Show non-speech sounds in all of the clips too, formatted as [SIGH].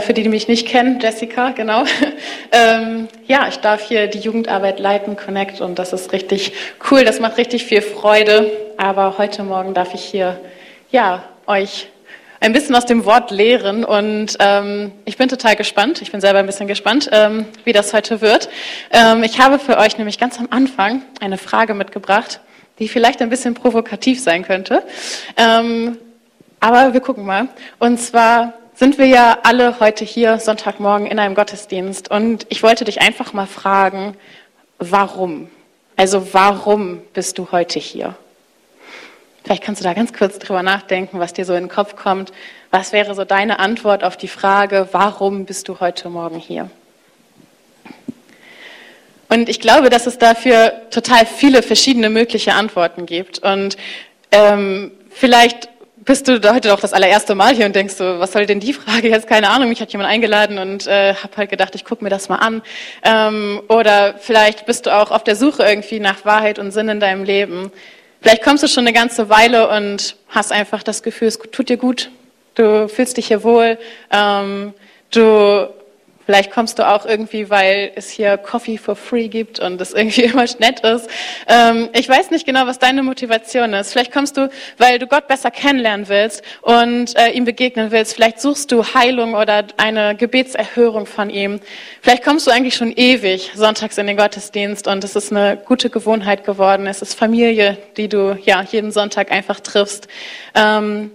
Für die, die mich nicht kennen, Jessica, genau. [LAUGHS] Ähm, ja, ich darf hier die Jugendarbeit leiten, Connect, und das ist richtig cool. Das macht richtig viel Freude. Aber heute Morgen darf ich hier, ja, euch ein bisschen aus dem Wort lehren und ähm, ich bin total gespannt. Ich bin selber ein bisschen gespannt, ähm, wie das heute wird. Ähm, ich habe für euch nämlich ganz am Anfang eine Frage mitgebracht, die vielleicht ein bisschen provokativ sein könnte. Ähm, aber wir gucken mal. Und zwar sind wir ja alle heute hier Sonntagmorgen in einem Gottesdienst und ich wollte dich einfach mal fragen, warum? Also warum bist du heute hier? Vielleicht kannst du da ganz kurz drüber nachdenken, was dir so in den Kopf kommt. Was wäre so deine Antwort auf die Frage, warum bist du heute Morgen hier? Und ich glaube, dass es dafür total viele verschiedene mögliche Antworten gibt. Und ähm, vielleicht bist du heute auch das allererste Mal hier und denkst so, was soll denn die Frage jetzt? Keine Ahnung, mich hat jemand eingeladen und äh, habe halt gedacht, ich gucke mir das mal an. Ähm, oder vielleicht bist du auch auf der Suche irgendwie nach Wahrheit und Sinn in deinem Leben. Vielleicht kommst du schon eine ganze Weile und hast einfach das Gefühl, es tut dir gut, du fühlst dich hier wohl, ähm, du Vielleicht kommst du auch irgendwie, weil es hier Coffee for free gibt und es irgendwie [LAUGHS] immer nett ist. Ähm, ich weiß nicht genau, was deine Motivation ist. Vielleicht kommst du, weil du Gott besser kennenlernen willst und äh, ihm begegnen willst. Vielleicht suchst du Heilung oder eine Gebetserhörung von ihm. Vielleicht kommst du eigentlich schon ewig sonntags in den Gottesdienst und es ist eine gute Gewohnheit geworden. Es ist Familie, die du ja jeden Sonntag einfach triffst. Ähm,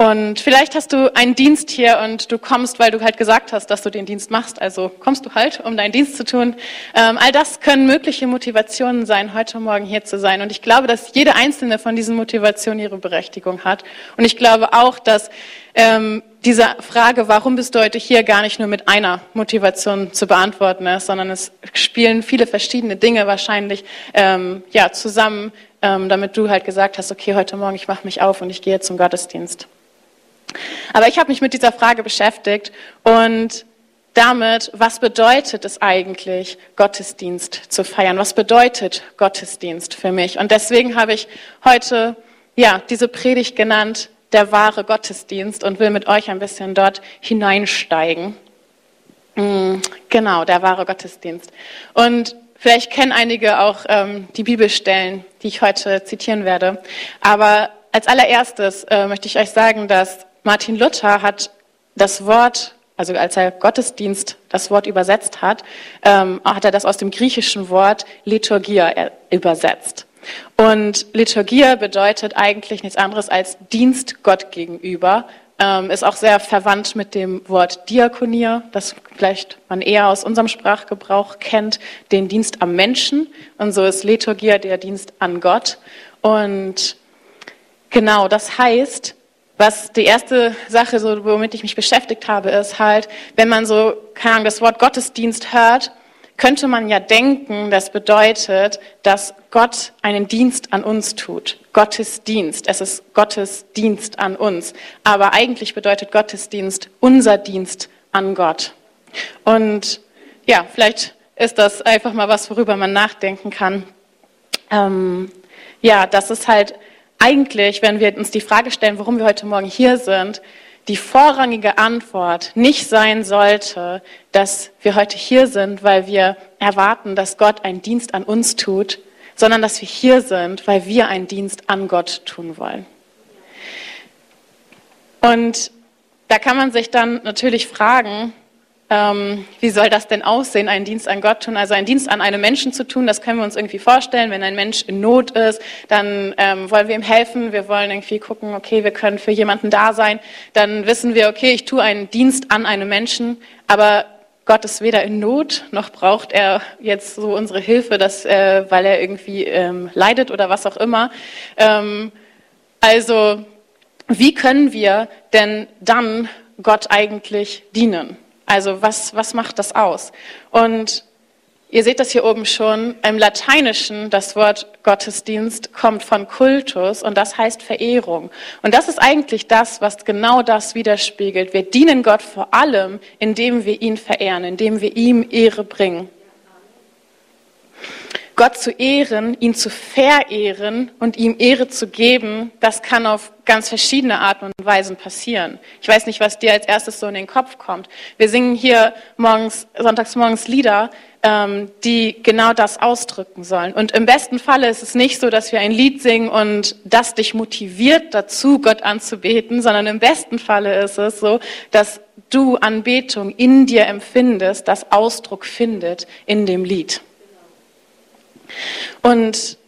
und vielleicht hast du einen Dienst hier und du kommst, weil du halt gesagt hast, dass du den Dienst machst. Also kommst du halt, um deinen Dienst zu tun. Ähm, all das können mögliche Motivationen sein, heute Morgen hier zu sein. Und ich glaube, dass jede einzelne von diesen Motivationen ihre Berechtigung hat. Und ich glaube auch, dass ähm, diese Frage, warum bist du heute hier, gar nicht nur mit einer Motivation zu beantworten ist, sondern es spielen viele verschiedene Dinge wahrscheinlich ähm, ja, zusammen, ähm, damit du halt gesagt hast, okay, heute Morgen ich mache mich auf und ich gehe zum Gottesdienst. Aber ich habe mich mit dieser Frage beschäftigt und damit, was bedeutet es eigentlich, Gottesdienst zu feiern? Was bedeutet Gottesdienst für mich? Und deswegen habe ich heute ja, diese Predigt genannt, der wahre Gottesdienst und will mit euch ein bisschen dort hineinsteigen. Mm, genau, der wahre Gottesdienst. Und vielleicht kennen einige auch ähm, die Bibelstellen, die ich heute zitieren werde. Aber als allererstes äh, möchte ich euch sagen, dass Martin Luther hat das Wort, also als er Gottesdienst das Wort übersetzt hat, ähm, hat er das aus dem griechischen Wort Liturgia äh, übersetzt. Und Liturgia bedeutet eigentlich nichts anderes als Dienst Gott gegenüber, ähm, ist auch sehr verwandt mit dem Wort Diakonia, das vielleicht man eher aus unserem Sprachgebrauch kennt, den Dienst am Menschen. Und so ist Liturgia der Dienst an Gott. Und genau, das heißt, was die erste Sache, so, womit ich mich beschäftigt habe, ist halt, wenn man so, keine Ahnung, das Wort Gottesdienst hört, könnte man ja denken, das bedeutet, dass Gott einen Dienst an uns tut. Gottesdienst. Es ist Gottes Dienst an uns. Aber eigentlich bedeutet Gottesdienst unser Dienst an Gott. Und ja, vielleicht ist das einfach mal was, worüber man nachdenken kann. Ähm, ja, das ist halt eigentlich, wenn wir uns die Frage stellen, warum wir heute Morgen hier sind, die vorrangige Antwort nicht sein sollte, dass wir heute hier sind, weil wir erwarten, dass Gott einen Dienst an uns tut, sondern dass wir hier sind, weil wir einen Dienst an Gott tun wollen. Und da kann man sich dann natürlich fragen, ähm, wie soll das denn aussehen, einen Dienst an Gott tun? Also einen Dienst an einem Menschen zu tun, das können wir uns irgendwie vorstellen. Wenn ein Mensch in Not ist, dann ähm, wollen wir ihm helfen. Wir wollen irgendwie gucken, okay, wir können für jemanden da sein. Dann wissen wir, okay, ich tue einen Dienst an einem Menschen, aber Gott ist weder in Not, noch braucht er jetzt so unsere Hilfe, dass, äh, weil er irgendwie ähm, leidet oder was auch immer. Ähm, also, wie können wir denn dann Gott eigentlich dienen? Also was, was macht das aus? Und ihr seht das hier oben schon, im Lateinischen, das Wort Gottesdienst kommt von Kultus und das heißt Verehrung. Und das ist eigentlich das, was genau das widerspiegelt. Wir dienen Gott vor allem, indem wir ihn verehren, indem wir ihm Ehre bringen. Gott zu ehren, ihn zu verehren und ihm Ehre zu geben, das kann auf ganz verschiedene Arten und Weisen passieren. Ich weiß nicht, was dir als erstes so in den Kopf kommt. Wir singen hier morgens, sonntags morgens Lieder, ähm, die genau das ausdrücken sollen. Und im besten Falle ist es nicht so, dass wir ein Lied singen und das dich motiviert dazu, Gott anzubeten, sondern im besten Falle ist es so, dass du Anbetung in dir empfindest, das Ausdruck findet in dem Lied. Und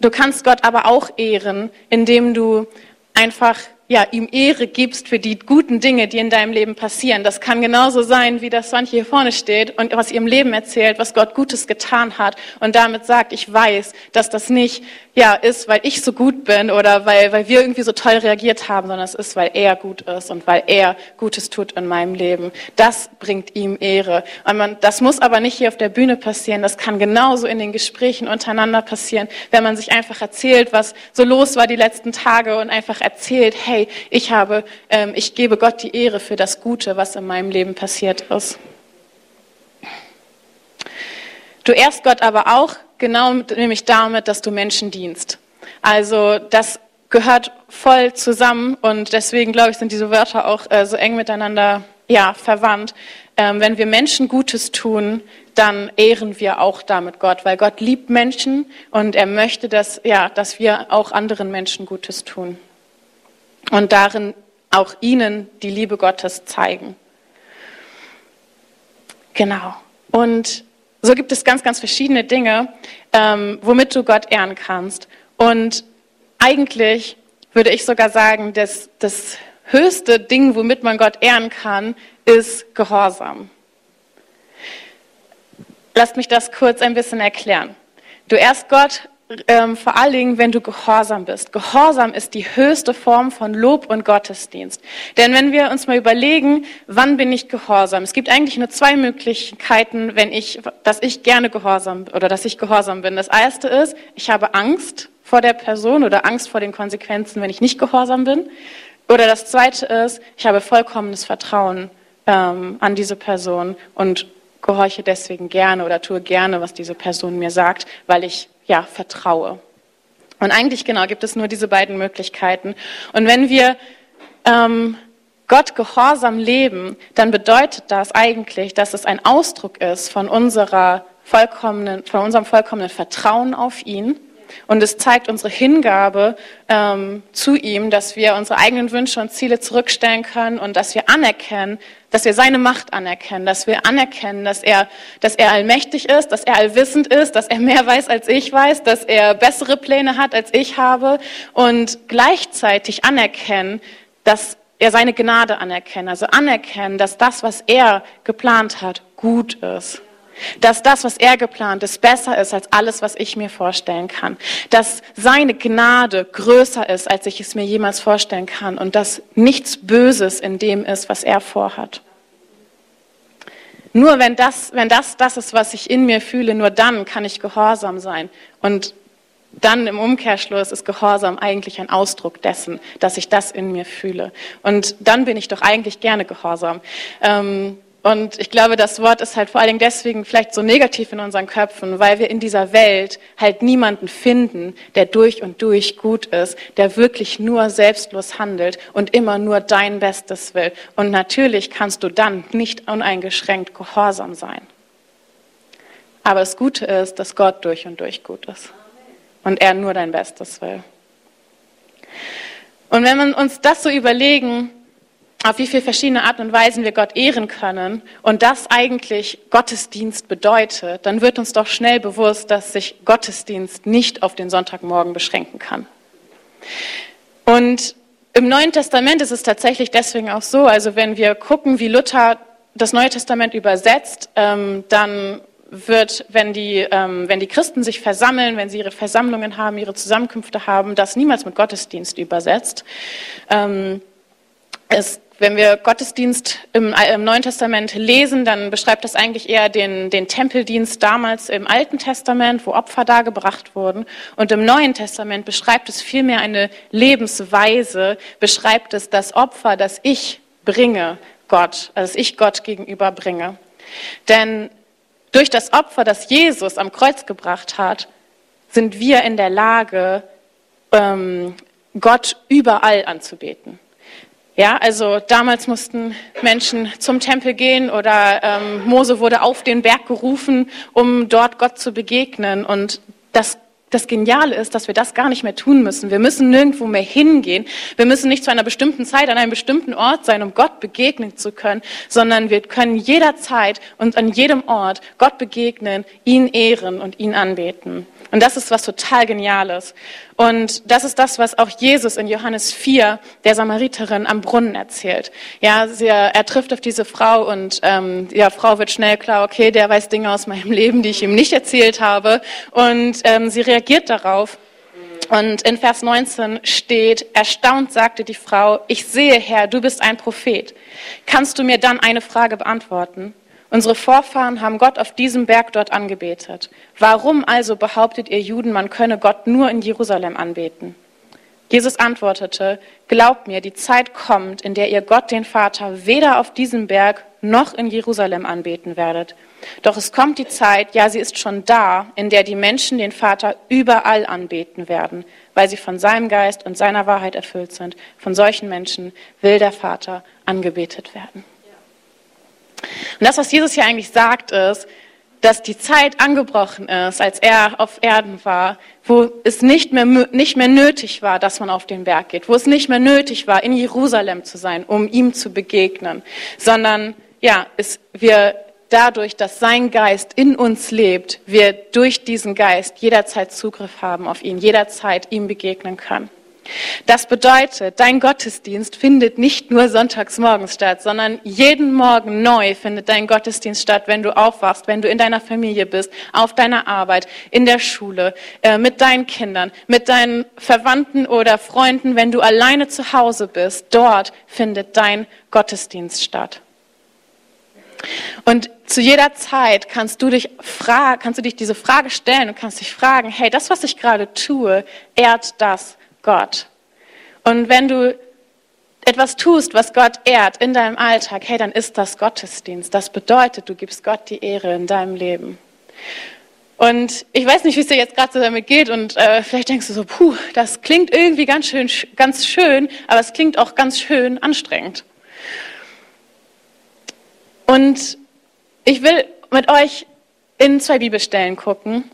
du kannst Gott aber auch ehren, indem du einfach ja, ihm Ehre gibst für die guten Dinge, die in deinem Leben passieren. Das kann genauso sein, wie das Swantje hier vorne steht und aus ihrem Leben erzählt, was Gott Gutes getan hat und damit sagt, ich weiß, dass das nicht ja, ist, weil ich so gut bin oder weil, weil wir irgendwie so toll reagiert haben, sondern es ist, weil er gut ist und weil er Gutes tut in meinem Leben. Das bringt ihm Ehre. Und man, das muss aber nicht hier auf der Bühne passieren. Das kann genauso in den Gesprächen untereinander passieren, wenn man sich einfach erzählt, was so los war die letzten Tage und einfach erzählt, hey, ich habe, ähm, ich gebe Gott die Ehre für das Gute, was in meinem Leben passiert ist. Du ehrst Gott aber auch genau nämlich damit, dass du Menschen dienst. Also das gehört voll zusammen und deswegen glaube ich, sind diese Wörter auch äh, so eng miteinander ja, verwandt. Ähm, wenn wir Menschen Gutes tun, dann ehren wir auch damit Gott, weil Gott liebt Menschen und er möchte, dass, ja, dass wir auch anderen Menschen Gutes tun und darin auch ihnen die Liebe Gottes zeigen. Genau. Und so gibt es ganz, ganz verschiedene Dinge, ähm, womit du Gott ehren kannst. Und eigentlich würde ich sogar sagen, dass das höchste Ding, womit man Gott ehren kann, ist Gehorsam. Lasst mich das kurz ein bisschen erklären. Du ehrst Gott ähm, vor allen Dingen, wenn du gehorsam bist. Gehorsam ist die höchste Form von Lob und Gottesdienst. Denn wenn wir uns mal überlegen, wann bin ich gehorsam? Es gibt eigentlich nur zwei Möglichkeiten, wenn ich, dass ich gerne gehorsam oder dass ich gehorsam bin. Das erste ist, ich habe Angst vor der Person oder Angst vor den Konsequenzen, wenn ich nicht gehorsam bin. Oder das zweite ist, ich habe vollkommenes Vertrauen ähm, an diese Person und gehorche deswegen gerne oder tue gerne, was diese Person mir sagt, weil ich ja, vertraue. Und eigentlich genau gibt es nur diese beiden Möglichkeiten. Und wenn wir ähm, Gott gehorsam leben, dann bedeutet das eigentlich, dass es ein Ausdruck ist von, unserer vollkommenen, von unserem vollkommenen Vertrauen auf ihn und es zeigt unsere Hingabe ähm, zu ihm, dass wir unsere eigenen Wünsche und Ziele zurückstellen können und dass wir anerkennen, dass wir seine Macht anerkennen, dass wir anerkennen, dass er, dass er allmächtig ist, dass er allwissend ist, dass er mehr weiß als ich weiß, dass er bessere Pläne hat als ich habe und gleichzeitig anerkennen, dass er seine Gnade anerkennen, also anerkennen, dass das, was er geplant hat, gut ist. Dass das, was er geplant ist, besser ist als alles, was ich mir vorstellen kann. Dass seine Gnade größer ist, als ich es mir jemals vorstellen kann. Und dass nichts Böses in dem ist, was er vorhat. Nur wenn das, wenn das das ist, was ich in mir fühle, nur dann kann ich gehorsam sein. Und dann im Umkehrschluss ist Gehorsam eigentlich ein Ausdruck dessen, dass ich das in mir fühle. Und dann bin ich doch eigentlich gerne gehorsam. Ähm, und ich glaube, das Wort ist halt vor allen Dingen deswegen vielleicht so negativ in unseren Köpfen, weil wir in dieser Welt halt niemanden finden, der durch und durch gut ist, der wirklich nur selbstlos handelt und immer nur dein Bestes will. Und natürlich kannst du dann nicht uneingeschränkt gehorsam sein. Aber das Gute ist, dass Gott durch und durch gut ist und er nur dein Bestes will. Und wenn wir uns das so überlegen, auf wie viele verschiedene Arten und Weisen wir Gott ehren können und das eigentlich Gottesdienst bedeutet, dann wird uns doch schnell bewusst, dass sich Gottesdienst nicht auf den Sonntagmorgen beschränken kann. Und im Neuen Testament ist es tatsächlich deswegen auch so, also wenn wir gucken, wie Luther das Neue Testament übersetzt, ähm, dann wird, wenn die, ähm, wenn die Christen sich versammeln, wenn sie ihre Versammlungen haben, ihre Zusammenkünfte haben, das niemals mit Gottesdienst übersetzt. Ähm, es wenn wir Gottesdienst im, im, Neuen Testament lesen, dann beschreibt das eigentlich eher den, den, Tempeldienst damals im Alten Testament, wo Opfer dargebracht wurden. Und im Neuen Testament beschreibt es vielmehr eine Lebensweise, beschreibt es das Opfer, das ich bringe Gott, also das ich Gott gegenüber bringe. Denn Durch das Opfer, das Jesus am Kreuz gebracht hat, sind wir in der Lage, ähm, Gott überall anzubeten. Ja, also damals mussten Menschen zum Tempel gehen oder ähm, Mose wurde auf den Berg gerufen, um dort Gott zu begegnen. Und das das Geniale ist, dass wir das gar nicht mehr tun müssen. Wir müssen nirgendwo mehr hingehen. Wir müssen nicht zu einer bestimmten Zeit an einem bestimmten Ort sein, um Gott begegnen zu können, sondern wir können jederzeit und an jedem Ort Gott begegnen, ihn ehren und ihn anbeten. Und das ist was total Geniales. Und das ist das, was auch Jesus in Johannes 4 der Samariterin am Brunnen erzählt. Ja, sie, er trifft auf diese Frau und ähm, ja, Frau wird schnell klar, okay, der weiß Dinge aus meinem Leben, die ich ihm nicht erzählt habe. Und ähm, sie reagiert darauf. Und in Vers 19 steht, erstaunt sagte die Frau, ich sehe, Herr, du bist ein Prophet. Kannst du mir dann eine Frage beantworten? Unsere Vorfahren haben Gott auf diesem Berg dort angebetet. Warum also behauptet ihr Juden, man könne Gott nur in Jerusalem anbeten? Jesus antwortete, Glaubt mir, die Zeit kommt, in der ihr Gott, den Vater, weder auf diesem Berg noch in Jerusalem anbeten werdet. Doch es kommt die Zeit, ja sie ist schon da, in der die Menschen den Vater überall anbeten werden, weil sie von seinem Geist und seiner Wahrheit erfüllt sind. Von solchen Menschen will der Vater angebetet werden. Und das, was Jesus hier eigentlich sagt, ist, dass die Zeit angebrochen ist, als er auf Erden war, wo es nicht mehr, nicht mehr nötig war, dass man auf den Berg geht, wo es nicht mehr nötig war, in Jerusalem zu sein, um ihm zu begegnen, sondern ja, es, wir dadurch, dass sein Geist in uns lebt, wir durch diesen Geist jederzeit Zugriff haben auf ihn, jederzeit ihm begegnen können. Das bedeutet, dein Gottesdienst findet nicht nur sonntags morgens statt, sondern jeden Morgen neu findet dein Gottesdienst statt, wenn du aufwachst, wenn du in deiner Familie bist, auf deiner Arbeit, in der Schule, äh, mit deinen Kindern, mit deinen Verwandten oder Freunden, wenn du alleine zu Hause bist. Dort findet dein Gottesdienst statt. Und zu jeder Zeit kannst du dich fragen, kannst du dich diese Frage stellen und kannst dich fragen, hey, das, was ich gerade tue, ehrt das Gott. Und wenn du etwas tust, was Gott ehrt in deinem Alltag, hey, dann ist das Gottesdienst. Das bedeutet, du gibst Gott die Ehre in deinem Leben. Und ich weiß nicht, wie es dir jetzt gerade so damit geht und äh, vielleicht denkst du so, puh, das klingt irgendwie ganz schön, ganz schön, aber es klingt auch ganz schön anstrengend. Und ich will mit euch in zwei Bibelstellen gucken,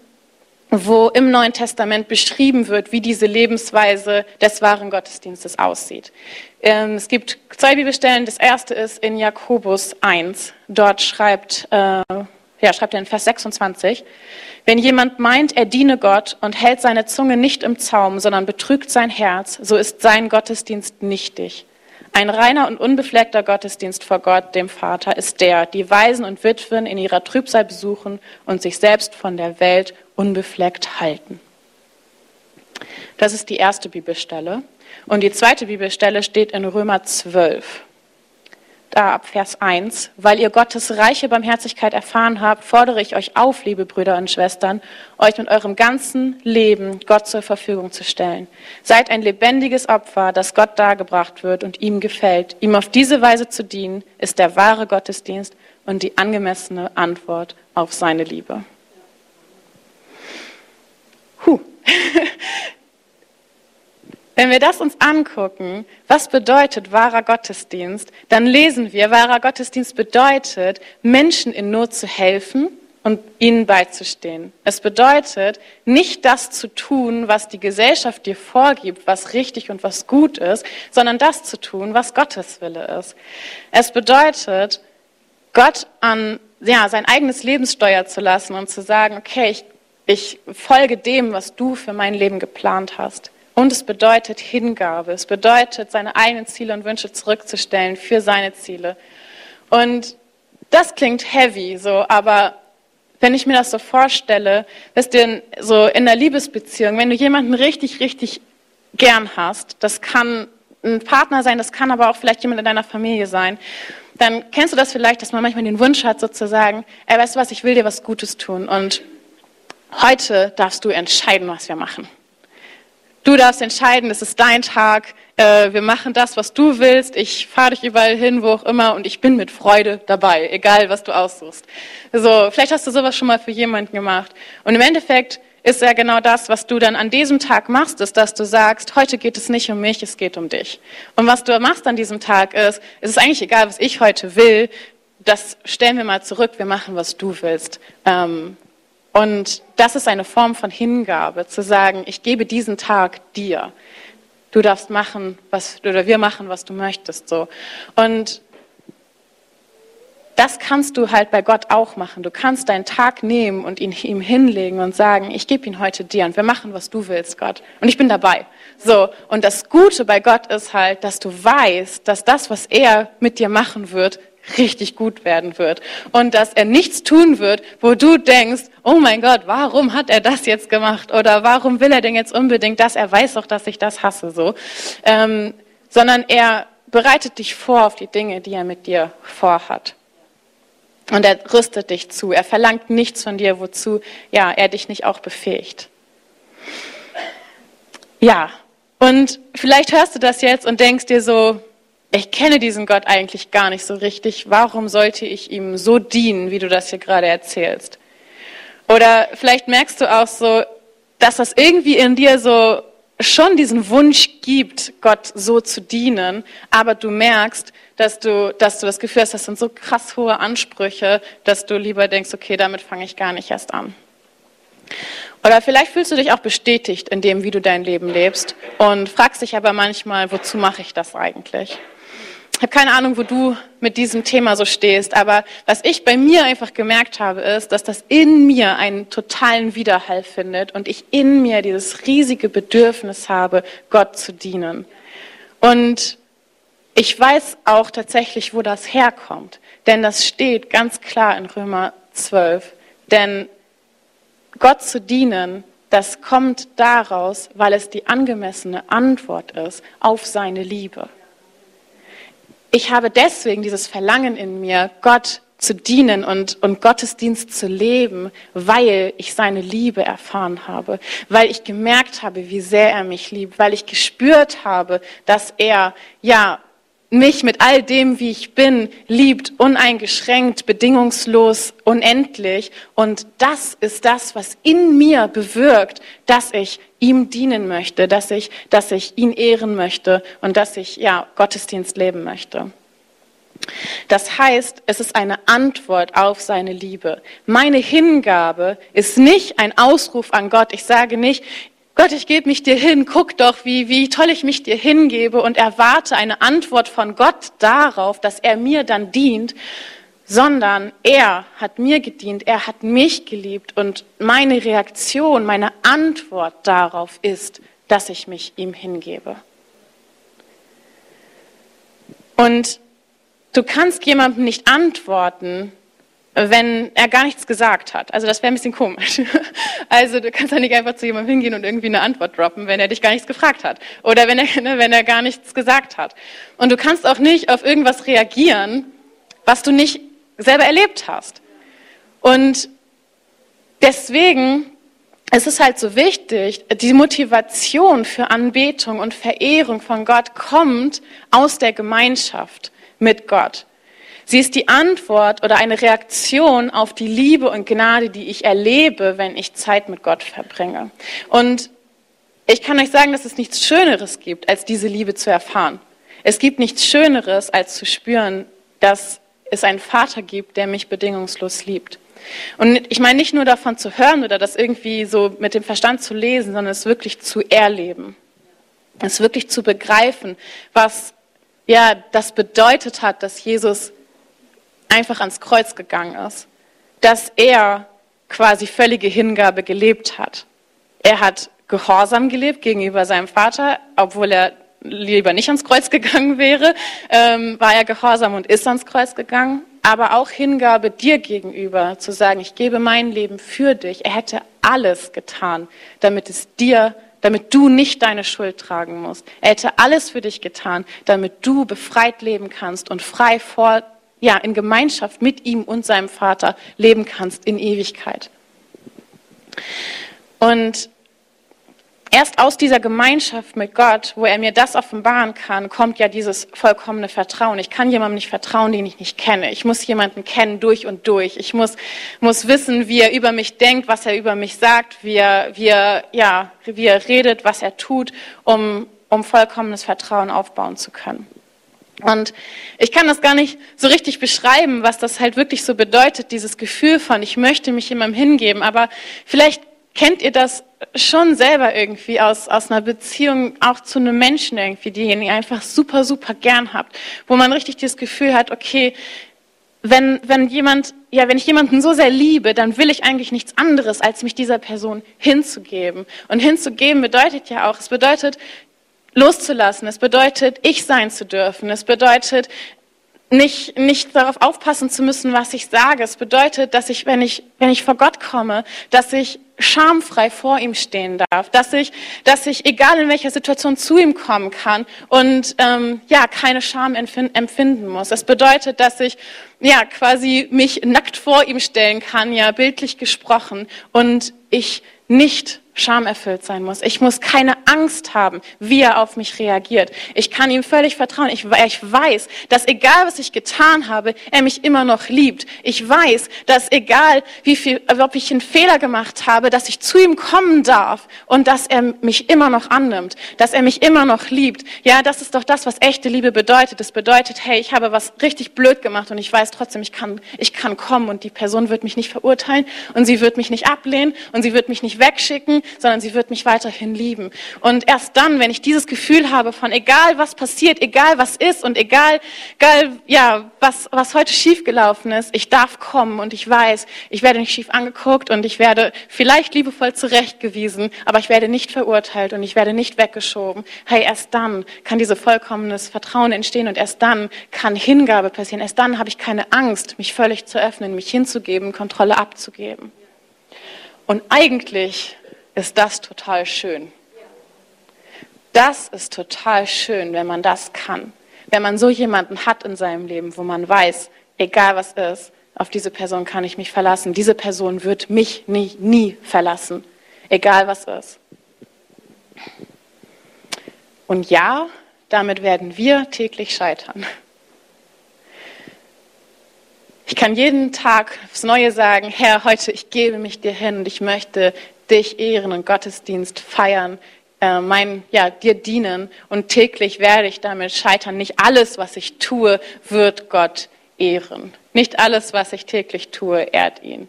wo im Neuen Testament beschrieben wird, wie diese Lebensweise des wahren Gottesdienstes aussieht. Ähm, es gibt zwei Bibelstellen. Das erste ist in Jakobus 1. Dort schreibt, äh, ja, schreibt er in Vers 26, wenn jemand meint, er diene Gott und hält seine Zunge nicht im Zaum, sondern betrügt sein Herz, so ist sein Gottesdienst nichtig. Ein reiner und unbefleckter Gottesdienst vor Gott, dem Vater, ist der, die Waisen und Witwen in ihrer Trübsal besuchen und sich selbst von der Welt unbefleckt halten. Das ist die erste Bibelstelle. Und die zweite Bibelstelle steht in Römer 12. Da ab Vers 1. Weil ihr Gottes reiche Barmherzigkeit erfahren habt, fordere ich euch auf, liebe Brüder und Schwestern, euch mit eurem ganzen Leben Gott zur Verfügung zu stellen. Seid ein lebendiges Opfer, das Gott dargebracht wird und ihm gefällt. Ihm auf diese Weise zu dienen, ist der wahre Gottesdienst und die angemessene Antwort auf seine Liebe. Huh. [LAUGHS] Wenn wir das uns angucken, was bedeutet wahrer Gottesdienst, dann lesen wir, wahrer Gottesdienst bedeutet, Menschen in Not zu helfen und ihnen beizustehen. Es bedeutet, nicht das zu tun, was die Gesellschaft dir vorgibt, was richtig und was gut ist, sondern das zu tun, was Gottes Wille ist. Es bedeutet, Gott an ja, sein eigenes Leben steuern zu lassen und zu sagen, okay, ich ich folge dem, was du für mein Leben geplant hast. Und es bedeutet Hingabe. Es bedeutet, seine eigenen Ziele und Wünsche zurückzustellen für seine Ziele. Und das klingt heavy, so, aber wenn ich mir das so vorstelle, dass du so in der Liebesbeziehung, wenn du jemanden richtig, richtig gern hast, das kann ein Partner sein, das kann aber auch vielleicht jemand in deiner Familie sein, dann kennst du das vielleicht, dass man manchmal den Wunsch hat, sozusagen, ey, weißt du was, ich will dir was Gutes tun und Heute darfst du entscheiden, was wir machen. Du darfst entscheiden, es ist dein Tag, äh, wir machen das, was du willst, ich fahre dich überall hin, wo auch immer und ich bin mit Freude dabei, egal was du aussuchst. So, vielleicht hast du sowas schon mal für jemanden gemacht. Und im Endeffekt ist ja genau das, was du dann an diesem Tag machst, ist, dass du sagst, heute geht es nicht um mich, es geht um dich. Und was du machst an diesem Tag ist, es ist eigentlich egal, was ich heute will, das stellen wir mal zurück, wir machen, was du willst. Ähm, und das ist eine Form von Hingabe, zu sagen, ich gebe diesen Tag dir. Du darfst machen, was, oder wir machen, was du möchtest, so. Und das kannst du halt bei Gott auch machen. Du kannst deinen Tag nehmen und ihn ihm hinlegen und sagen, ich gebe ihn heute dir und wir machen, was du willst, Gott. Und ich bin dabei. So. Und das Gute bei Gott ist halt, dass du weißt, dass das, was er mit dir machen wird, richtig gut werden wird. Und dass er nichts tun wird, wo du denkst, oh mein Gott, warum hat er das jetzt gemacht? Oder warum will er denn jetzt unbedingt das? Er weiß doch, dass ich das hasse, so. Ähm, sondern er bereitet dich vor auf die Dinge, die er mit dir vorhat. Und er rüstet dich zu. Er verlangt nichts von dir, wozu ja, er dich nicht auch befähigt. Ja, und vielleicht hörst du das jetzt und denkst dir so, ich kenne diesen Gott eigentlich gar nicht so richtig. Warum sollte ich ihm so dienen, wie du das hier gerade erzählst? Oder vielleicht merkst du auch so, dass das irgendwie in dir so schon diesen Wunsch gibt, Gott so zu dienen, aber du merkst, dass du, dass du das Gefühl hast, das sind so krass hohe Ansprüche, dass du lieber denkst, okay, damit fange ich gar nicht erst an. Oder vielleicht fühlst du dich auch bestätigt in dem, wie du dein Leben lebst und fragst dich aber manchmal, wozu mache ich das eigentlich? Habe keine Ahnung, wo du mit diesem Thema so stehst, aber was ich bei mir einfach gemerkt habe, ist, dass das in mir einen totalen Widerhall findet und ich in mir dieses riesige Bedürfnis habe, Gott zu dienen. Und ich weiß auch tatsächlich, wo das herkommt, denn das steht ganz klar in Römer 12. Denn Gott zu dienen, das kommt daraus, weil es die angemessene Antwort ist auf seine Liebe ich habe deswegen dieses Verlangen in mir, Gott zu dienen und, und Gottesdienst zu leben, weil ich seine Liebe erfahren habe, weil ich gemerkt habe, wie sehr er mich liebt, weil ich gespürt habe, dass er, ja, mich mit all dem, wie ich bin, liebt, uneingeschränkt, bedingungslos, unendlich. Und das ist das, was in mir bewirkt, dass ich ihm dienen möchte, dass ich, dass ich ihn ehren möchte und dass ich, ja, Gottesdienst leben möchte. Das heißt, es ist eine Antwort auf seine Liebe. Meine Hingabe ist nicht ein Ausruf an Gott. Ich sage nicht, Gott, ich gebe mich dir hin, guck doch, wie, wie toll ich mich dir hingebe und erwarte eine Antwort von Gott darauf, dass er mir dann dient, sondern er hat mir gedient, er hat mich geliebt und meine Reaktion, meine Antwort darauf ist, dass ich mich ihm hingebe. Und du kannst jemandem nicht antworten, wenn er gar nichts gesagt hat. Also das wäre ein bisschen komisch. [LAUGHS] Also du kannst ja nicht einfach zu jemandem hingehen und irgendwie eine Antwort droppen, wenn er dich gar nichts gefragt hat oder wenn er, [LAUGHS] ne, wenn er gar nichts gesagt hat. Und du kannst auch nicht auf irgendwas reagieren, was du nicht selber erlebt hast. Und deswegen ist es halt so wichtig, die Motivation für Anbetung und Verehrung von Gott kommt aus der Gemeinschaft mit Gott. Sie ist die Antwort oder eine Reaktion auf die Liebe und Gnade, die ich erlebe, wenn ich Zeit mit Gott verbringe. Und ich kann euch sagen, dass es nichts Schöneres gibt, als diese Liebe zu erfahren. Es gibt nichts Schöneres, als zu spüren, dass es einen Vater gibt, der mich bedingungslos liebt. Und ich meine nicht nur davon zu hören oder das irgendwie so mit dem Verstand zu lesen, sondern es wirklich zu erleben. Es wirklich zu begreifen, was ja das bedeutet hat, dass Jesus einfach ans Kreuz gegangen ist, dass er quasi völlige Hingabe gelebt hat. Er hat gehorsam gelebt gegenüber seinem Vater, obwohl er lieber nicht ans Kreuz gegangen wäre, ähm, war er gehorsam und ist ans Kreuz gegangen. Aber auch Hingabe dir gegenüber, zu sagen, ich gebe mein Leben für dich. Er hätte alles getan, damit es dir, damit du nicht deine Schuld tragen musst. Er hätte alles für dich getan, damit du befreit leben kannst und frei vor ja, in Gemeinschaft mit ihm und seinem Vater leben kannst in Ewigkeit. Und erst aus dieser Gemeinschaft mit Gott, wo er mir das offenbaren kann, kommt ja dieses vollkommene Vertrauen. Ich kann jemandem nicht vertrauen, den ich nicht kenne. Ich muss jemanden kennen durch und durch. Ich muss, muss wissen, wie er über mich denkt, was er über mich sagt, wie er, wie er, ja, wie er redet, was er tut, um, um vollkommenes Vertrauen aufbauen zu können. Und ich kann das gar nicht so richtig beschreiben, was das halt wirklich so bedeutet, dieses Gefühl von, ich möchte mich jemandem hingeben. Aber vielleicht kennt ihr das schon selber irgendwie aus, aus einer Beziehung auch zu einem Menschen irgendwie, den ihr einfach super, super gern habt, wo man richtig das Gefühl hat, okay, wenn, wenn jemand, ja, wenn ich jemanden so sehr liebe, dann will ich eigentlich nichts anderes, als mich dieser Person hinzugeben. Und hinzugeben bedeutet ja auch, es bedeutet loszulassen, es bedeutet ich sein zu dürfen, es bedeutet nicht, nicht darauf aufpassen zu müssen, was ich sage. Es bedeutet, dass ich, wenn ich, wenn ich vor Gott komme, dass ich schamfrei vor ihm stehen darf, dass ich, dass ich, egal in welcher Situation, zu ihm kommen kann und ähm, ja keine Scham empfinden muss. Es bedeutet, dass ich ja quasi mich nackt vor ihm stellen kann, ja bildlich gesprochen, und ich nicht schamerfüllt sein muss. Ich muss keine Angst haben, wie er auf mich reagiert. Ich kann ihm völlig vertrauen. Ich, ich, weiß, dass egal was ich getan habe, er mich immer noch liebt. Ich weiß, dass egal wie viel, ob ich einen Fehler gemacht habe, dass ich zu ihm kommen darf und dass er mich immer noch annimmt, dass er mich immer noch liebt. Ja, das ist doch das, was echte Liebe bedeutet. Es bedeutet, hey, ich habe was richtig blöd gemacht und ich weiß trotzdem, ich kann, ich kann kommen und die Person wird mich nicht verurteilen und sie wird mich nicht ablehnen und sie wird mich nicht wegschicken, sondern sie wird mich weiterhin lieben. Und erst dann, wenn ich dieses Gefühl habe von egal was passiert, egal was ist und egal, egal ja, was, was heute schiefgelaufen ist, ich darf kommen und ich weiß, ich werde nicht schief angeguckt und ich werde vielleicht liebevoll zurechtgewiesen, aber ich werde nicht verurteilt und ich werde nicht weggeschoben. Hey, erst dann kann dieses vollkommenes Vertrauen entstehen und erst dann kann Hingabe passieren. Erst dann habe ich keine Angst, mich völlig zu öffnen, mich hinzugeben, Kontrolle abzugeben. Und eigentlich ist das total schön. Das ist total schön, wenn man das kann. Wenn man so jemanden hat in seinem Leben, wo man weiß, egal was ist, auf diese Person kann ich mich verlassen. Diese Person wird mich nie, nie verlassen, egal was ist. Und ja, damit werden wir täglich scheitern. Ich kann jeden Tag aufs Neue sagen, Herr, heute ich gebe mich dir hin und ich möchte dich ehren und Gottesdienst feiern, äh, mein, ja, dir dienen und täglich werde ich damit scheitern. Nicht alles, was ich tue, wird Gott ehren. Nicht alles, was ich täglich tue, ehrt ihn.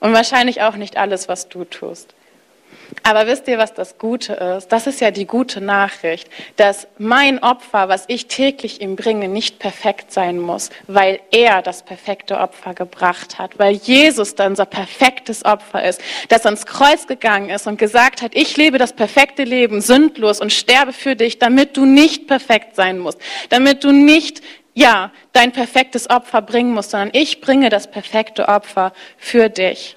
Und wahrscheinlich auch nicht alles, was du tust. Aber wisst ihr, was das Gute ist? Das ist ja die gute Nachricht, dass mein Opfer, was ich täglich ihm bringe, nicht perfekt sein muss, weil er das perfekte Opfer gebracht hat, weil Jesus dann unser perfektes Opfer ist, das ans Kreuz gegangen ist und gesagt hat, ich lebe das perfekte Leben sündlos und sterbe für dich, damit du nicht perfekt sein musst, damit du nicht ja, dein perfektes Opfer bringen musst, sondern ich bringe das perfekte Opfer für dich.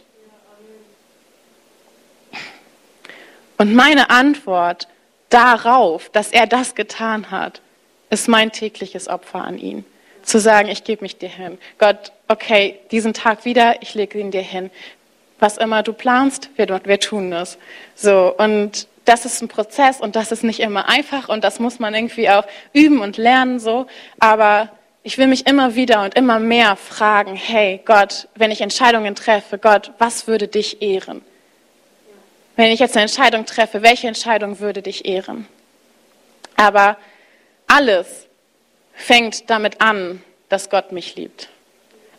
Und meine Antwort darauf, dass er das getan hat, ist mein tägliches Opfer an ihn. Zu sagen, ich gebe mich dir hin. Gott, okay, diesen Tag wieder, ich lege ihn dir hin. Was immer du planst, wir, wir tun es. So, und das ist ein Prozess und das ist nicht immer einfach und das muss man irgendwie auch üben und lernen so. Aber ich will mich immer wieder und immer mehr fragen, hey Gott, wenn ich Entscheidungen treffe, Gott, was würde dich ehren? Wenn ich jetzt eine Entscheidung treffe, welche Entscheidung würde dich ehren? Aber alles fängt damit an, dass Gott mich liebt.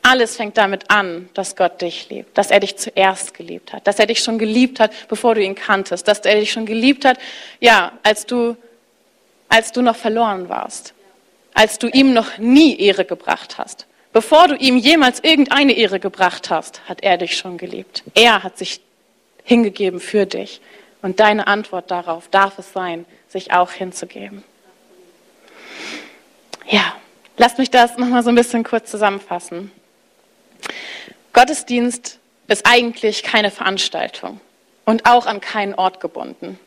Alles fängt damit an, dass Gott dich liebt, dass er dich zuerst geliebt hat, dass er dich schon geliebt hat, bevor du ihn kanntest, dass er dich schon geliebt hat, ja, als du, als du noch verloren warst, als du ihm noch nie Ehre gebracht hast. Bevor du ihm jemals irgendeine Ehre gebracht hast, hat er dich schon geliebt. Er hat sich hingegeben für dich. Und deine Antwort darauf darf es sein, sich auch hinzugeben. Ja, lasst mich das nochmal so ein bisschen kurz zusammenfassen. Gottesdienst ist eigentlich keine Veranstaltung und auch an keinen Ort gebunden,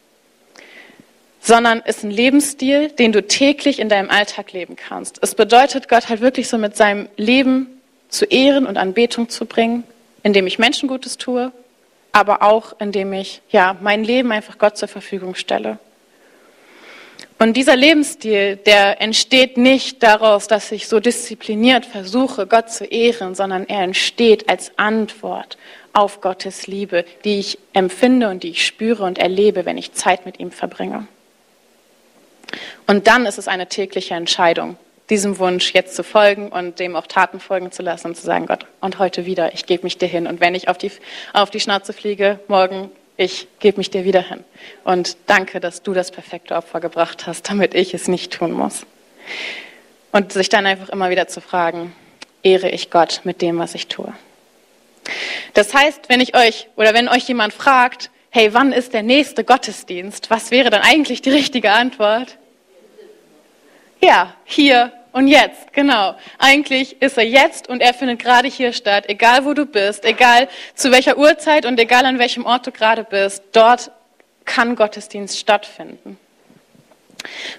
sondern ist ein Lebensstil, den du täglich in deinem Alltag leben kannst. Es bedeutet, Gott halt wirklich so mit seinem Leben zu ehren und Anbetung zu bringen, indem ich Menschen Gutes tue, aber auch indem ich ja mein Leben einfach Gott zur Verfügung stelle. Und dieser Lebensstil, der entsteht nicht daraus, dass ich so diszipliniert versuche, Gott zu ehren, sondern er entsteht als Antwort auf Gottes Liebe, die ich empfinde und die ich spüre und erlebe, wenn ich Zeit mit ihm verbringe. Und dann ist es eine tägliche Entscheidung, diesem Wunsch jetzt zu folgen und dem auch Taten folgen zu lassen und zu sagen, Gott, und heute wieder, ich gebe mich dir hin. Und wenn ich auf die, auf die Schnauze fliege, morgen, ich gebe mich dir wieder hin. Und danke, dass du das perfekte Opfer gebracht hast, damit ich es nicht tun muss. Und sich dann einfach immer wieder zu fragen, ehre ich Gott mit dem, was ich tue. Das heißt, wenn ich euch oder wenn euch jemand fragt, hey, wann ist der nächste Gottesdienst? Was wäre dann eigentlich die richtige Antwort? Ja, hier und jetzt, genau. Eigentlich ist er jetzt und er findet gerade hier statt, egal wo du bist, egal zu welcher Uhrzeit und egal an welchem Ort du gerade bist, dort kann Gottesdienst stattfinden.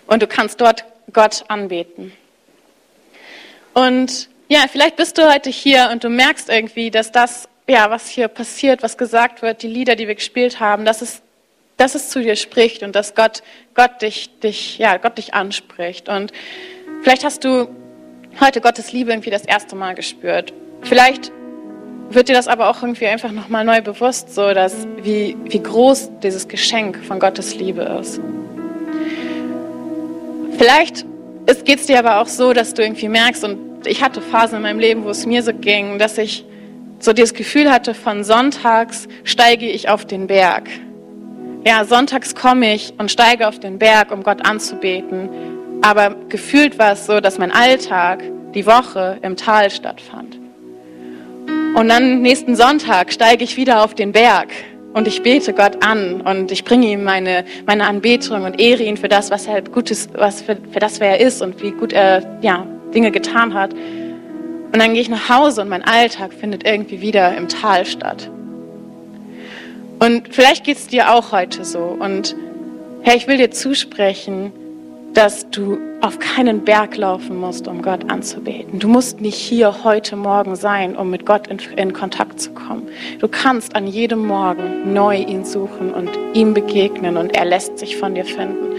Und du kannst dort Gott anbeten. Und ja, vielleicht bist du heute hier und du merkst irgendwie, dass das, ja, was hier passiert, was gesagt wird, die Lieder, die wir gespielt haben, dass es dass es zu dir spricht und dass Gott, Gott, dich, dich, ja, Gott dich anspricht. Und vielleicht hast du heute Gottes Liebe irgendwie das erste Mal gespürt. Vielleicht wird dir das aber auch irgendwie einfach nochmal neu bewusst, so dass wie, wie groß dieses Geschenk von Gottes Liebe ist. Vielleicht geht es dir aber auch so, dass du irgendwie merkst, und ich hatte Phasen in meinem Leben, wo es mir so ging, dass ich so dieses Gefühl hatte, von sonntags steige ich auf den Berg ja, sonntags komme ich und steige auf den Berg, um Gott anzubeten. Aber gefühlt war es so, dass mein Alltag, die Woche im Tal stattfand. Und dann nächsten Sonntag steige ich wieder auf den Berg und ich bete Gott an und ich bringe ihm meine, meine Anbetung und ehre ihn für das, was er Gutes, was für, für das, wer er ist und wie gut er ja, Dinge getan hat. Und dann gehe ich nach Hause und mein Alltag findet irgendwie wieder im Tal statt. Und vielleicht geht es dir auch heute so. Und Herr, ich will dir zusprechen, dass du auf keinen Berg laufen musst, um Gott anzubeten. Du musst nicht hier heute Morgen sein, um mit Gott in, in, Kontakt zu kommen. Du kannst an jedem Morgen neu ihn suchen und ihm begegnen und er lässt sich von dir finden.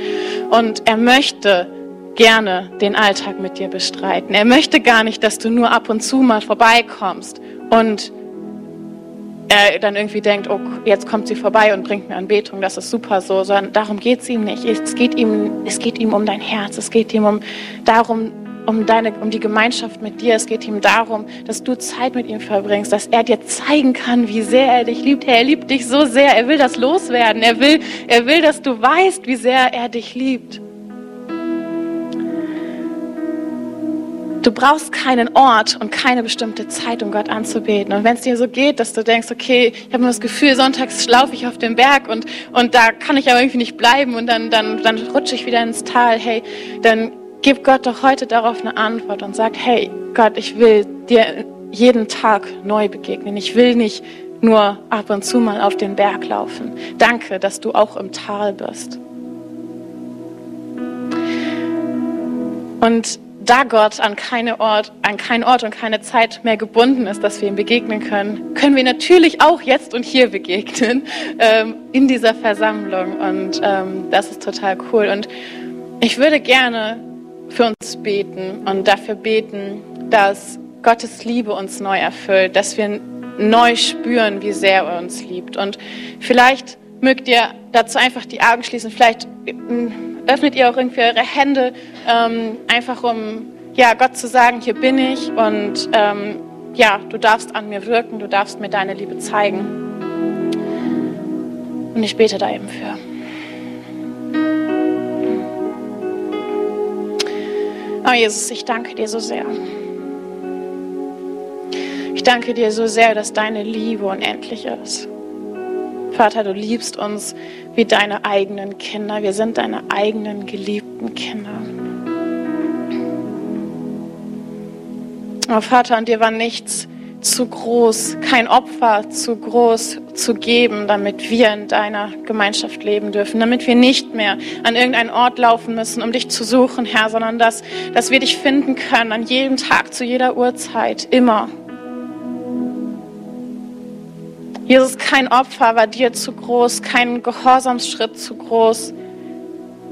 Und er möchte gerne den Alltag mit dir bestreiten. Er möchte gar nicht, dass du nur ab und zu mal vorbeikommst und er dann irgendwie denkt, oh, jetzt kommt sie vorbei und bringt mir Anbetung, das ist super so, sondern darum geht es ihm nicht. Es geht ihm, es geht ihm um dein Herz, es geht ihm um darum, um, deine, um die Gemeinschaft mit dir. Es geht ihm darum, dass du Zeit mit ihm verbringst, dass er dir zeigen kann, wie sehr er dich liebt. Er liebt dich so sehr, er will das loswerden. Er will, er will, dass du weißt, wie sehr er dich liebt. Du brauchst keinen Ort und keine bestimmte Zeit, um Gott anzubeten. Und wenn es dir so geht, dass du denkst, okay, ich habe nur das Gefühl, sonntags laufe ich auf den Berg und, und da kann ich aber irgendwie nicht bleiben und dann, dann, dann rutsche ich wieder ins Tal, hey, dann gib Gott doch heute darauf eine Antwort und sag, hey, Gott, ich will dir jeden Tag neu begegnen. Ich will nicht nur ab und zu mal auf den Berg laufen. Danke, dass du auch im Tal bist. Und da Gott an, keine Ort, an keinen Ort und keine Zeit mehr gebunden ist, dass wir ihm begegnen können, können wir natürlich auch jetzt und hier begegnen [LAUGHS] ähm, in dieser Versammlung. Und ähm, das ist total cool. Und ich würde gerne für uns beten und dafür beten, dass Gottes Liebe uns neu erfüllt, dass wir neu spüren, wie sehr er uns liebt. Und vielleicht mögt ihr dazu einfach die Augen schließen, vielleicht öffnet ihr auch irgendwie eure Hände, ähm, einfach um ja, Gott zu sagen, hier bin ich und ähm, ja, du darfst an mir wirken, du darfst mir deine Liebe zeigen. Und ich bete da eben für. Oh Jesus, ich danke dir so sehr. Ich danke dir so sehr, dass deine Liebe unendlich ist. Vater, du liebst uns wie deine eigenen Kinder. Wir sind deine eigenen geliebten Kinder. Oh Vater, und dir war nichts zu groß, kein Opfer zu groß zu geben, damit wir in deiner Gemeinschaft leben dürfen, damit wir nicht mehr an irgendeinen Ort laufen müssen, um dich zu suchen, Herr, sondern dass, dass wir dich finden können an jedem Tag, zu jeder Uhrzeit, immer. Jesus, kein Opfer war dir zu groß, kein Gehorsamsschritt zu groß.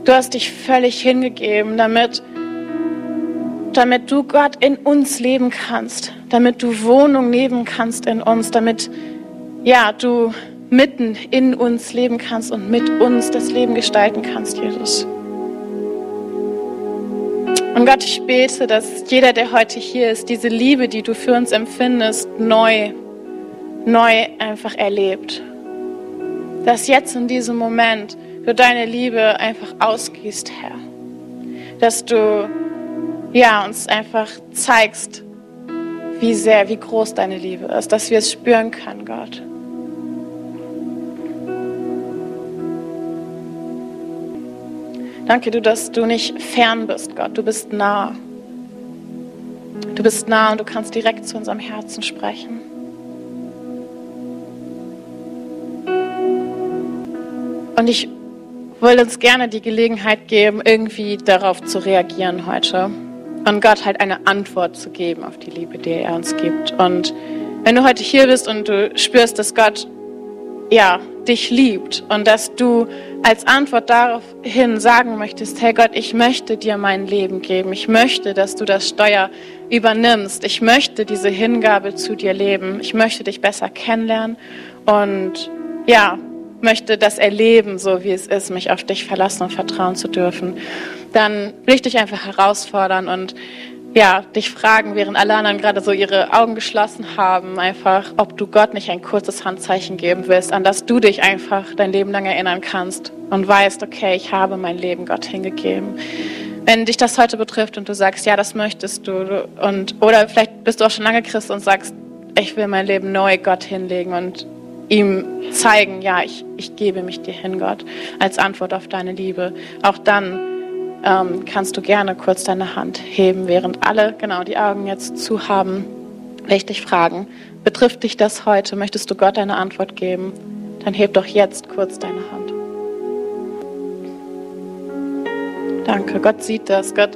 Du hast dich völlig hingegeben, damit, damit du Gott in uns leben kannst, damit du Wohnung nehmen kannst in uns, damit ja, du mitten in uns leben kannst und mit uns das Leben gestalten kannst, Jesus. Und Gott, ich bete, dass jeder, der heute hier ist, diese Liebe, die du für uns empfindest, neu, neu einfach erlebt. Dass jetzt in diesem Moment du deine Liebe einfach ausgießt, Herr. Dass du, ja, uns einfach zeigst, wie sehr, wie groß deine Liebe ist, dass wir es spüren können, Gott. Danke du, dass du nicht fern bist, Gott. Du bist nah. Du bist nah und du kannst direkt zu unserem Herzen sprechen. Und ich will uns gerne die Gelegenheit geben, irgendwie darauf zu reagieren heute. Und Gott halt eine Antwort zu geben auf die Liebe, die er uns gibt. Und wenn du heute hier bist und du spürst, dass Gott ja, dich liebt und dass du als Antwort daraufhin sagen möchtest, hey Gott, ich möchte dir mein Leben geben. Ich möchte, dass du das Steuer übernimmst. Ich möchte diese Hingabe zu dir leben. Ich möchte dich besser kennenlernen und ja, möchte das erleben, so wie es ist, mich auf dich verlassen und vertrauen zu dürfen. Dann will ich dich einfach herausfordern und ja, dich fragen, während alle anderen gerade so ihre Augen geschlossen haben, einfach, ob du Gott nicht ein kurzes Handzeichen geben willst, an das du dich einfach dein Leben lang erinnern kannst und weißt, okay, ich habe mein Leben Gott hingegeben. Wenn dich das heute betrifft und du sagst, ja, das möchtest du, und, oder vielleicht bist du auch schon lange Christ und sagst, ich will mein Leben neu Gott hinlegen und ihm zeigen, ja, ich, ich gebe mich dir hin, Gott, als Antwort auf deine Liebe. Auch dann ähm, kannst du gerne kurz deine Hand heben, während alle genau die Augen jetzt zu haben. Will ich dich fragen, betrifft dich das heute? Möchtest du Gott eine Antwort geben? Dann heb doch jetzt kurz deine Hand. Danke, Gott sieht das. Gott,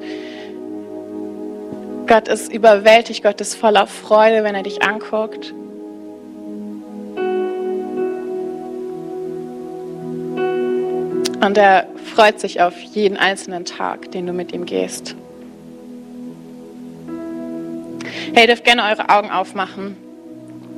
Gott ist überwältigt, Gott ist voller Freude, wenn er dich anguckt. Und er freut sich auf jeden einzelnen Tag, den du mit ihm gehst. Hey, ihr dürft gerne eure Augen aufmachen.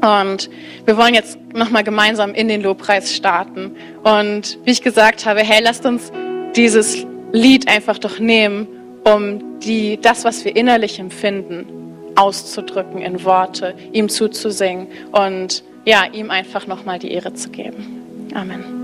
Und wir wollen jetzt nochmal gemeinsam in den Lobpreis starten. Und wie ich gesagt habe, hey, lasst uns dieses Lied einfach doch nehmen, um die, das, was wir innerlich empfinden, auszudrücken in Worte, ihm zuzusingen und ja, ihm einfach nochmal die Ehre zu geben. Amen.